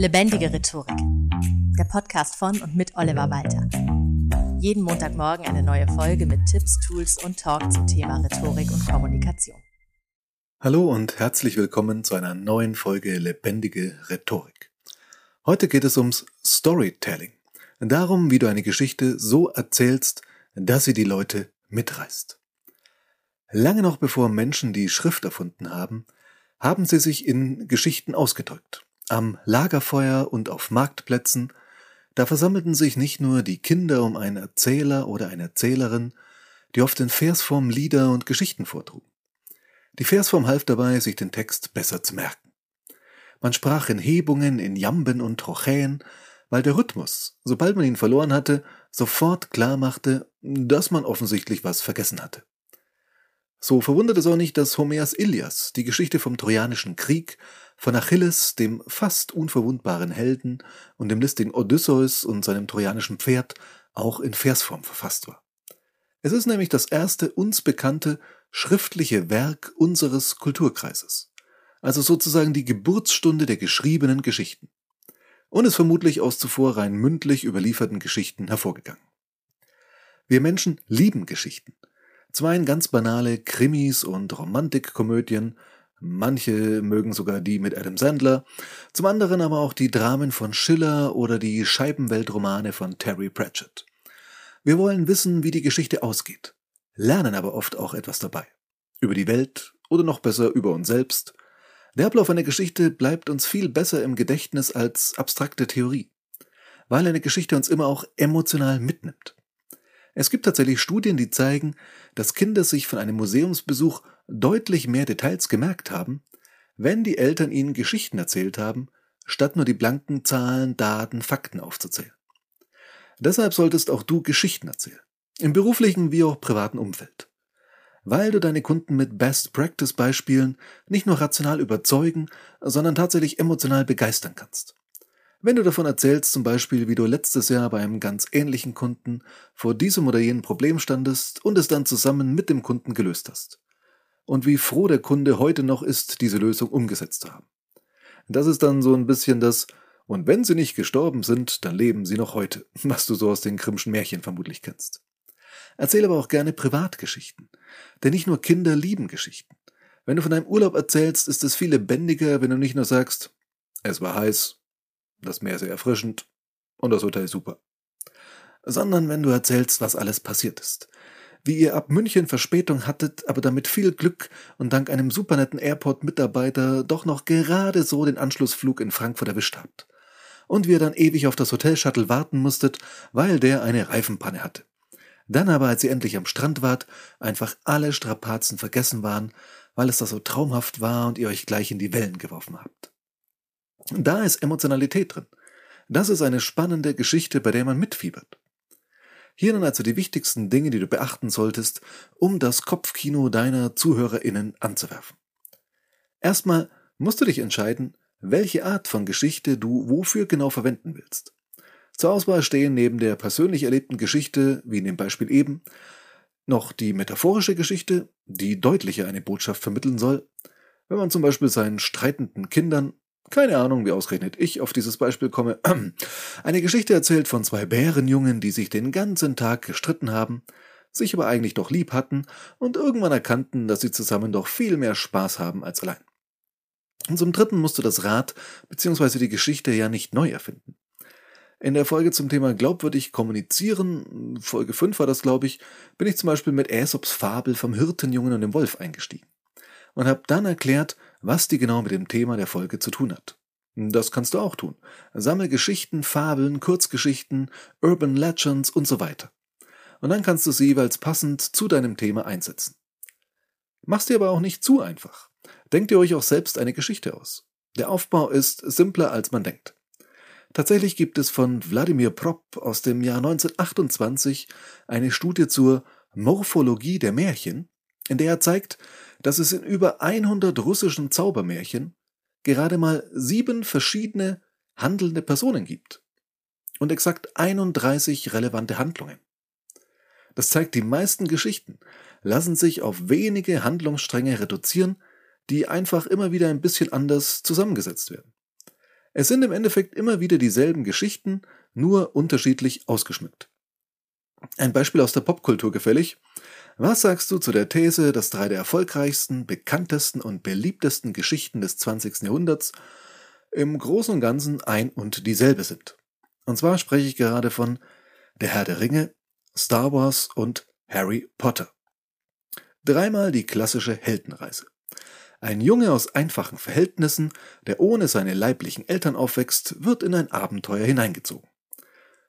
Lebendige Rhetorik. Der Podcast von und mit Oliver Walter. Jeden Montagmorgen eine neue Folge mit Tipps, Tools und Talk zum Thema Rhetorik und Kommunikation. Hallo und herzlich willkommen zu einer neuen Folge Lebendige Rhetorik. Heute geht es ums Storytelling. Darum, wie du eine Geschichte so erzählst, dass sie die Leute mitreißt. Lange noch bevor Menschen die Schrift erfunden haben, haben sie sich in Geschichten ausgedrückt. Am Lagerfeuer und auf Marktplätzen, da versammelten sich nicht nur die Kinder um einen Erzähler oder eine Erzählerin, die oft in Versform Lieder und Geschichten vortrugen. Die Versform half dabei, sich den Text besser zu merken. Man sprach in Hebungen, in Jamben und Trochäen, weil der Rhythmus, sobald man ihn verloren hatte, sofort klar machte, dass man offensichtlich was vergessen hatte. So verwundert es auch nicht, dass Homers Ilias, die Geschichte vom Trojanischen Krieg, von Achilles, dem fast unverwundbaren Helden, und dem listigen Odysseus und seinem trojanischen Pferd auch in Versform verfasst war. Es ist nämlich das erste uns bekannte schriftliche Werk unseres Kulturkreises, also sozusagen die Geburtsstunde der geschriebenen Geschichten, und ist vermutlich aus zuvor rein mündlich überlieferten Geschichten hervorgegangen. Wir Menschen lieben Geschichten, zum einen ganz banale Krimis und Romantikkomödien, manche mögen sogar die mit Adam Sandler, zum anderen aber auch die Dramen von Schiller oder die Scheibenweltromane von Terry Pratchett. Wir wollen wissen, wie die Geschichte ausgeht, lernen aber oft auch etwas dabei. Über die Welt oder noch besser über uns selbst. Der Ablauf einer Geschichte bleibt uns viel besser im Gedächtnis als abstrakte Theorie, weil eine Geschichte uns immer auch emotional mitnimmt. Es gibt tatsächlich Studien, die zeigen, dass Kinder sich von einem Museumsbesuch deutlich mehr Details gemerkt haben, wenn die Eltern ihnen Geschichten erzählt haben, statt nur die blanken Zahlen, Daten, Fakten aufzuzählen. Deshalb solltest auch du Geschichten erzählen, im beruflichen wie auch privaten Umfeld. Weil du deine Kunden mit Best-Practice-Beispielen nicht nur rational überzeugen, sondern tatsächlich emotional begeistern kannst. Wenn du davon erzählst, zum Beispiel, wie du letztes Jahr bei einem ganz ähnlichen Kunden vor diesem oder jenem Problem standest und es dann zusammen mit dem Kunden gelöst hast. Und wie froh der Kunde heute noch ist, diese Lösung umgesetzt zu haben. Das ist dann so ein bisschen das, und wenn sie nicht gestorben sind, dann leben sie noch heute, was du so aus den Grimmschen Märchen vermutlich kennst. Erzähl aber auch gerne Privatgeschichten, denn nicht nur Kinder lieben Geschichten. Wenn du von deinem Urlaub erzählst, ist es viel lebendiger, wenn du nicht nur sagst, es war heiß, das Meer sehr erfrischend und das Hotel super. Sondern wenn du erzählst, was alles passiert ist. Wie ihr ab München Verspätung hattet, aber damit viel Glück und dank einem supernetten Airport-Mitarbeiter doch noch gerade so den Anschlussflug in Frankfurt erwischt habt. Und wie ihr dann ewig auf das Hotel-Shuttle warten musstet, weil der eine Reifenpanne hatte. Dann aber, als ihr endlich am Strand wart, einfach alle Strapazen vergessen waren, weil es da so traumhaft war und ihr euch gleich in die Wellen geworfen habt. Da ist Emotionalität drin. Das ist eine spannende Geschichte, bei der man mitfiebert. Hier nun also die wichtigsten Dinge, die du beachten solltest, um das Kopfkino deiner ZuhörerInnen anzuwerfen. Erstmal musst du dich entscheiden, welche Art von Geschichte du wofür genau verwenden willst. Zur Auswahl stehen neben der persönlich erlebten Geschichte, wie in dem Beispiel eben, noch die metaphorische Geschichte, die deutlicher eine Botschaft vermitteln soll. Wenn man zum Beispiel seinen streitenden Kindern keine Ahnung, wie ausgerechnet ich auf dieses Beispiel komme. Eine Geschichte erzählt von zwei Bärenjungen, die sich den ganzen Tag gestritten haben, sich aber eigentlich doch lieb hatten und irgendwann erkannten, dass sie zusammen doch viel mehr Spaß haben als allein. Und zum dritten musst du das Rad bzw. die Geschichte ja nicht neu erfinden. In der Folge zum Thema glaubwürdig kommunizieren, Folge 5 war das, glaube ich, bin ich zum Beispiel mit Aesops Fabel vom Hirtenjungen und dem Wolf eingestiegen und habe dann erklärt, was die genau mit dem Thema der Folge zu tun hat. Das kannst du auch tun. Sammel Geschichten, Fabeln, Kurzgeschichten, Urban Legends und so weiter. Und dann kannst du sie jeweils passend zu deinem Thema einsetzen. Mach's dir aber auch nicht zu einfach. Denkt ihr euch auch selbst eine Geschichte aus. Der Aufbau ist simpler, als man denkt. Tatsächlich gibt es von Wladimir Prop aus dem Jahr 1928 eine Studie zur Morphologie der Märchen, in der er zeigt, dass es in über 100 russischen Zaubermärchen gerade mal sieben verschiedene handelnde Personen gibt und exakt 31 relevante Handlungen. Das zeigt, die meisten Geschichten lassen sich auf wenige Handlungsstränge reduzieren, die einfach immer wieder ein bisschen anders zusammengesetzt werden. Es sind im Endeffekt immer wieder dieselben Geschichten, nur unterschiedlich ausgeschmückt. Ein Beispiel aus der Popkultur gefällig. Was sagst du zu der These, dass drei der erfolgreichsten, bekanntesten und beliebtesten Geschichten des 20. Jahrhunderts im Großen und Ganzen ein und dieselbe sind? Und zwar spreche ich gerade von Der Herr der Ringe, Star Wars und Harry Potter. Dreimal die klassische Heldenreise. Ein Junge aus einfachen Verhältnissen, der ohne seine leiblichen Eltern aufwächst, wird in ein Abenteuer hineingezogen,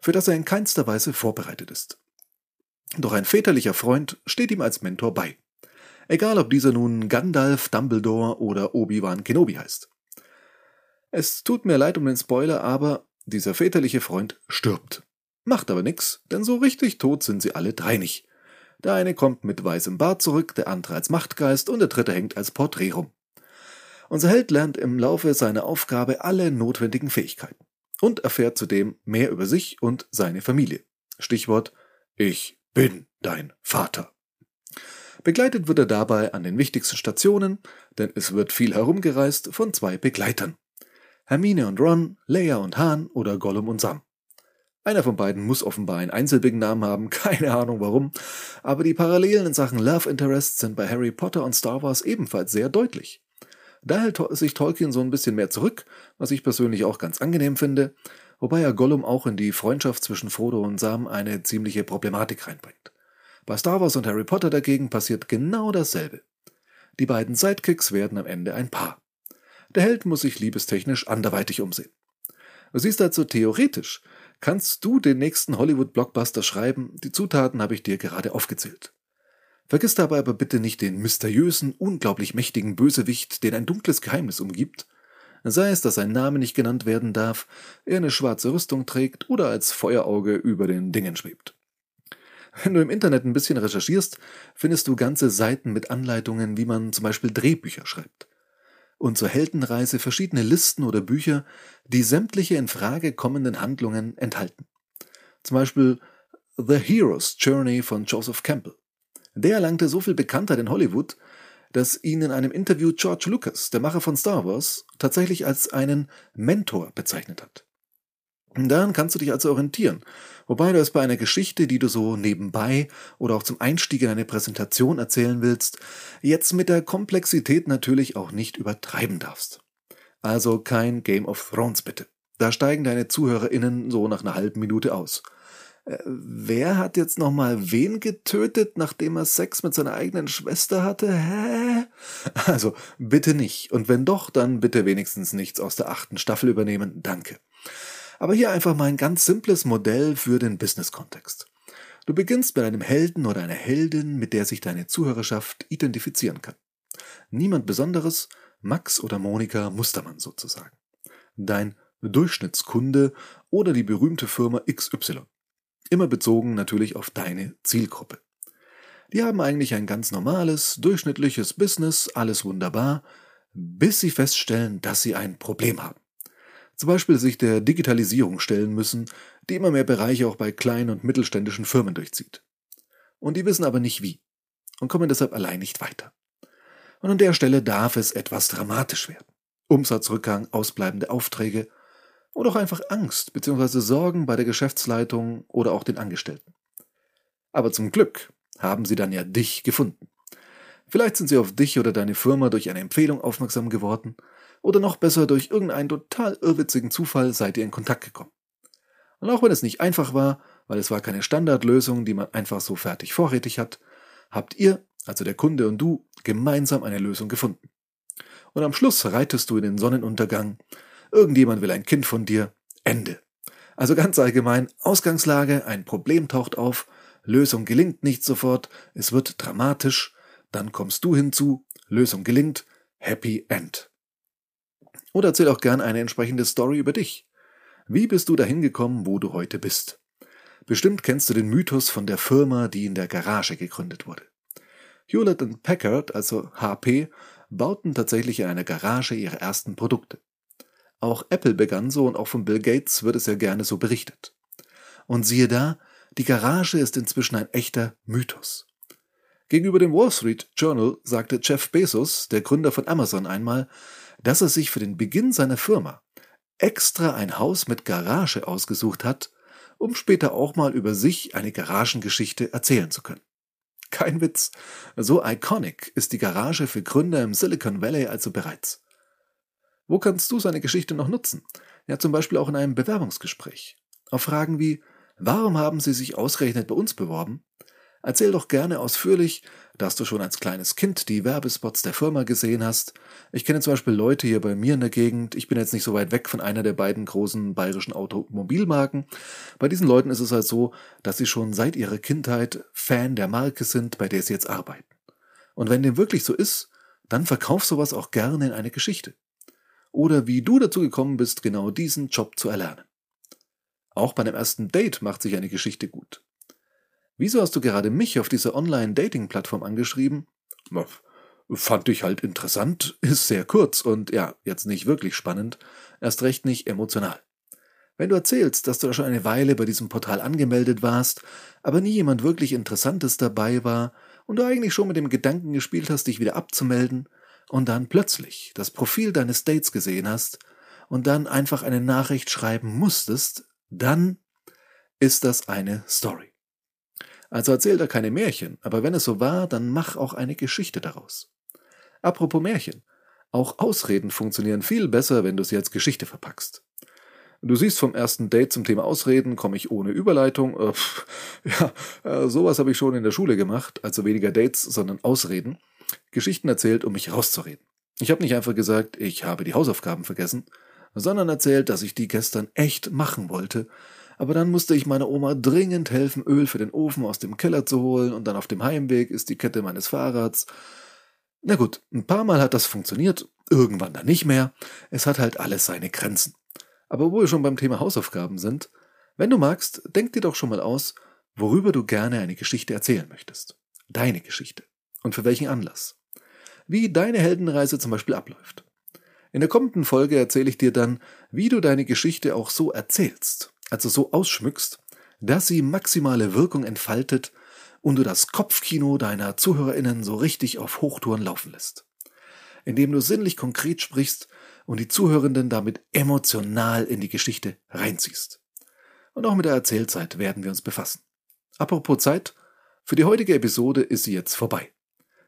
für das er in keinster Weise vorbereitet ist. Doch ein väterlicher Freund steht ihm als Mentor bei. Egal ob dieser nun Gandalf, Dumbledore oder Obi-Wan Kenobi heißt. Es tut mir leid um den Spoiler, aber dieser väterliche Freund stirbt. Macht aber nix, denn so richtig tot sind sie alle drei nicht. Der eine kommt mit weißem Bart zurück, der andere als Machtgeist und der dritte hängt als Porträt rum. Unser Held lernt im Laufe seiner Aufgabe alle notwendigen Fähigkeiten und erfährt zudem mehr über sich und seine Familie. Stichwort Ich bin dein Vater. Begleitet wird er dabei an den wichtigsten Stationen, denn es wird viel herumgereist von zwei Begleitern. Hermine und Ron, Leia und Han oder Gollum und Sam. Einer von beiden muss offenbar einen einsilbigen Namen haben, keine Ahnung warum, aber die Parallelen in Sachen Love Interests sind bei Harry Potter und Star Wars ebenfalls sehr deutlich. Da hält sich Tolkien so ein bisschen mehr zurück, was ich persönlich auch ganz angenehm finde, wobei er Gollum auch in die Freundschaft zwischen Frodo und Sam eine ziemliche Problematik reinbringt. Bei Star Wars und Harry Potter dagegen passiert genau dasselbe. Die beiden Sidekicks werden am Ende ein Paar. Der Held muss sich liebestechnisch anderweitig umsehen. Du siehst also theoretisch, kannst du den nächsten Hollywood-Blockbuster schreiben, die Zutaten habe ich dir gerade aufgezählt. Vergiss dabei aber bitte nicht den mysteriösen, unglaublich mächtigen Bösewicht, den ein dunkles Geheimnis umgibt, sei es, dass sein Name nicht genannt werden darf, er eine schwarze Rüstung trägt oder als Feuerauge über den Dingen schwebt. Wenn du im Internet ein bisschen recherchierst, findest du ganze Seiten mit Anleitungen, wie man zum Beispiel Drehbücher schreibt und zur Heldenreise verschiedene Listen oder Bücher, die sämtliche in Frage kommenden Handlungen enthalten. Zum Beispiel The Hero's Journey von Joseph Campbell. Der erlangte so viel Bekanntheit in Hollywood, dass ihn in einem Interview George Lucas, der Macher von Star Wars, tatsächlich als einen Mentor bezeichnet hat. Daran kannst du dich also orientieren, wobei du es bei einer Geschichte, die du so nebenbei oder auch zum Einstieg in eine Präsentation erzählen willst, jetzt mit der Komplexität natürlich auch nicht übertreiben darfst. Also kein Game of Thrones bitte. Da steigen deine ZuhörerInnen so nach einer halben Minute aus. Äh, wer hat jetzt nochmal wen getötet, nachdem er Sex mit seiner eigenen Schwester hatte? Hä? Also, bitte nicht. Und wenn doch, dann bitte wenigstens nichts aus der achten Staffel übernehmen. Danke. Aber hier einfach mal ein ganz simples Modell für den Business-Kontext. Du beginnst mit einem Helden oder einer Heldin, mit der sich deine Zuhörerschaft identifizieren kann. Niemand Besonderes, Max oder Monika Mustermann sozusagen. Dein Durchschnittskunde oder die berühmte Firma XY. Immer bezogen natürlich auf deine Zielgruppe. Die haben eigentlich ein ganz normales, durchschnittliches Business, alles wunderbar, bis sie feststellen, dass sie ein Problem haben zum Beispiel sich der Digitalisierung stellen müssen, die immer mehr Bereiche auch bei kleinen und mittelständischen Firmen durchzieht. Und die wissen aber nicht wie und kommen deshalb allein nicht weiter. Und an der Stelle darf es etwas dramatisch werden. Umsatzrückgang, ausbleibende Aufträge oder auch einfach Angst bzw. Sorgen bei der Geschäftsleitung oder auch den Angestellten. Aber zum Glück haben sie dann ja dich gefunden. Vielleicht sind sie auf dich oder deine Firma durch eine Empfehlung aufmerksam geworden oder noch besser durch irgendeinen total irrwitzigen Zufall seid ihr in Kontakt gekommen. Und auch wenn es nicht einfach war, weil es war keine Standardlösung, die man einfach so fertig vorrätig hat, habt ihr, also der Kunde und du, gemeinsam eine Lösung gefunden. Und am Schluss reitest du in den Sonnenuntergang, irgendjemand will ein Kind von dir, Ende. Also ganz allgemein, Ausgangslage, ein Problem taucht auf, Lösung gelingt nicht sofort, es wird dramatisch, dann kommst du hinzu, Lösung gelingt, Happy End. Oder erzähl auch gern eine entsprechende Story über dich. Wie bist du dahin gekommen, wo du heute bist? Bestimmt kennst du den Mythos von der Firma, die in der Garage gegründet wurde. Hewlett Packard, also HP, bauten tatsächlich in einer Garage ihre ersten Produkte. Auch Apple begann so und auch von Bill Gates wird es ja gerne so berichtet. Und siehe da, die Garage ist inzwischen ein echter Mythos. Gegenüber dem Wall Street Journal sagte Jeff Bezos, der Gründer von Amazon, einmal, dass er sich für den Beginn seiner Firma extra ein Haus mit Garage ausgesucht hat, um später auch mal über sich eine Garagengeschichte erzählen zu können. Kein Witz, so iconic ist die Garage für Gründer im Silicon Valley also bereits. Wo kannst du seine Geschichte noch nutzen? Ja, zum Beispiel auch in einem Bewerbungsgespräch. Auf Fragen wie, warum haben Sie sich ausgerechnet bei uns beworben? Erzähl doch gerne ausführlich, dass du schon als kleines Kind die Werbespots der Firma gesehen hast. Ich kenne zum Beispiel Leute hier bei mir in der Gegend. Ich bin jetzt nicht so weit weg von einer der beiden großen bayerischen Automobilmarken. Bei diesen Leuten ist es halt so, dass sie schon seit ihrer Kindheit Fan der Marke sind, bei der sie jetzt arbeiten. Und wenn dem wirklich so ist, dann verkauf sowas auch gerne in eine Geschichte. Oder wie du dazu gekommen bist, genau diesen Job zu erlernen. Auch bei einem ersten Date macht sich eine Geschichte gut. Wieso hast du gerade mich auf dieser Online-Dating-Plattform angeschrieben? Fand ich halt interessant, ist sehr kurz und ja, jetzt nicht wirklich spannend, erst recht nicht emotional. Wenn du erzählst, dass du schon eine Weile bei diesem Portal angemeldet warst, aber nie jemand wirklich Interessantes dabei war und du eigentlich schon mit dem Gedanken gespielt hast, dich wieder abzumelden und dann plötzlich das Profil deines Dates gesehen hast und dann einfach eine Nachricht schreiben musstest, dann ist das eine Story. Also erzähl da keine Märchen, aber wenn es so war, dann mach auch eine Geschichte daraus. Apropos Märchen. Auch Ausreden funktionieren viel besser, wenn du sie als Geschichte verpackst. Du siehst vom ersten Date zum Thema Ausreden, komme ich ohne Überleitung. Äh, ja, äh, sowas habe ich schon in der Schule gemacht, also weniger Dates, sondern Ausreden. Geschichten erzählt, um mich rauszureden. Ich habe nicht einfach gesagt, ich habe die Hausaufgaben vergessen, sondern erzählt, dass ich die gestern echt machen wollte aber dann musste ich meiner Oma dringend helfen, Öl für den Ofen aus dem Keller zu holen und dann auf dem Heimweg ist die Kette meines Fahrrads. Na gut, ein paar Mal hat das funktioniert, irgendwann dann nicht mehr. Es hat halt alles seine Grenzen. Aber wo wir schon beim Thema Hausaufgaben sind, wenn du magst, denk dir doch schon mal aus, worüber du gerne eine Geschichte erzählen möchtest. Deine Geschichte. Und für welchen Anlass. Wie deine Heldenreise zum Beispiel abläuft. In der kommenden Folge erzähle ich dir dann, wie du deine Geschichte auch so erzählst also so ausschmückst, dass sie maximale Wirkung entfaltet und du das Kopfkino deiner ZuhörerInnen so richtig auf Hochtouren laufen lässt. Indem du sinnlich konkret sprichst und die Zuhörenden damit emotional in die Geschichte reinziehst. Und auch mit der Erzählzeit werden wir uns befassen. Apropos Zeit, für die heutige Episode ist sie jetzt vorbei.